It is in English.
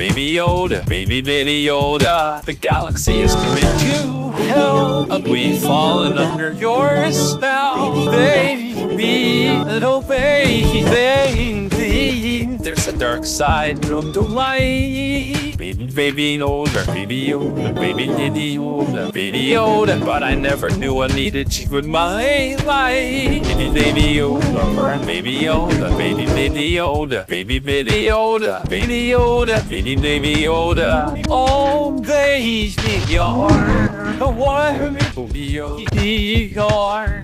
baby Yoda, baby baby Yoda. The galaxy is coming to hell, we've fallen under your spell, baby, little baby, baby. There's a dark side of the light, baby baby Yoda, baby Yoda, baby baby Yoda, baby Yoda. But I never knew I needed you in my life, baby Yoda, baby Yoda, baby baby Yoda, baby baby Yoda, baby Yoda, baby baby Yoda. Oh baby Yoda, the one you are,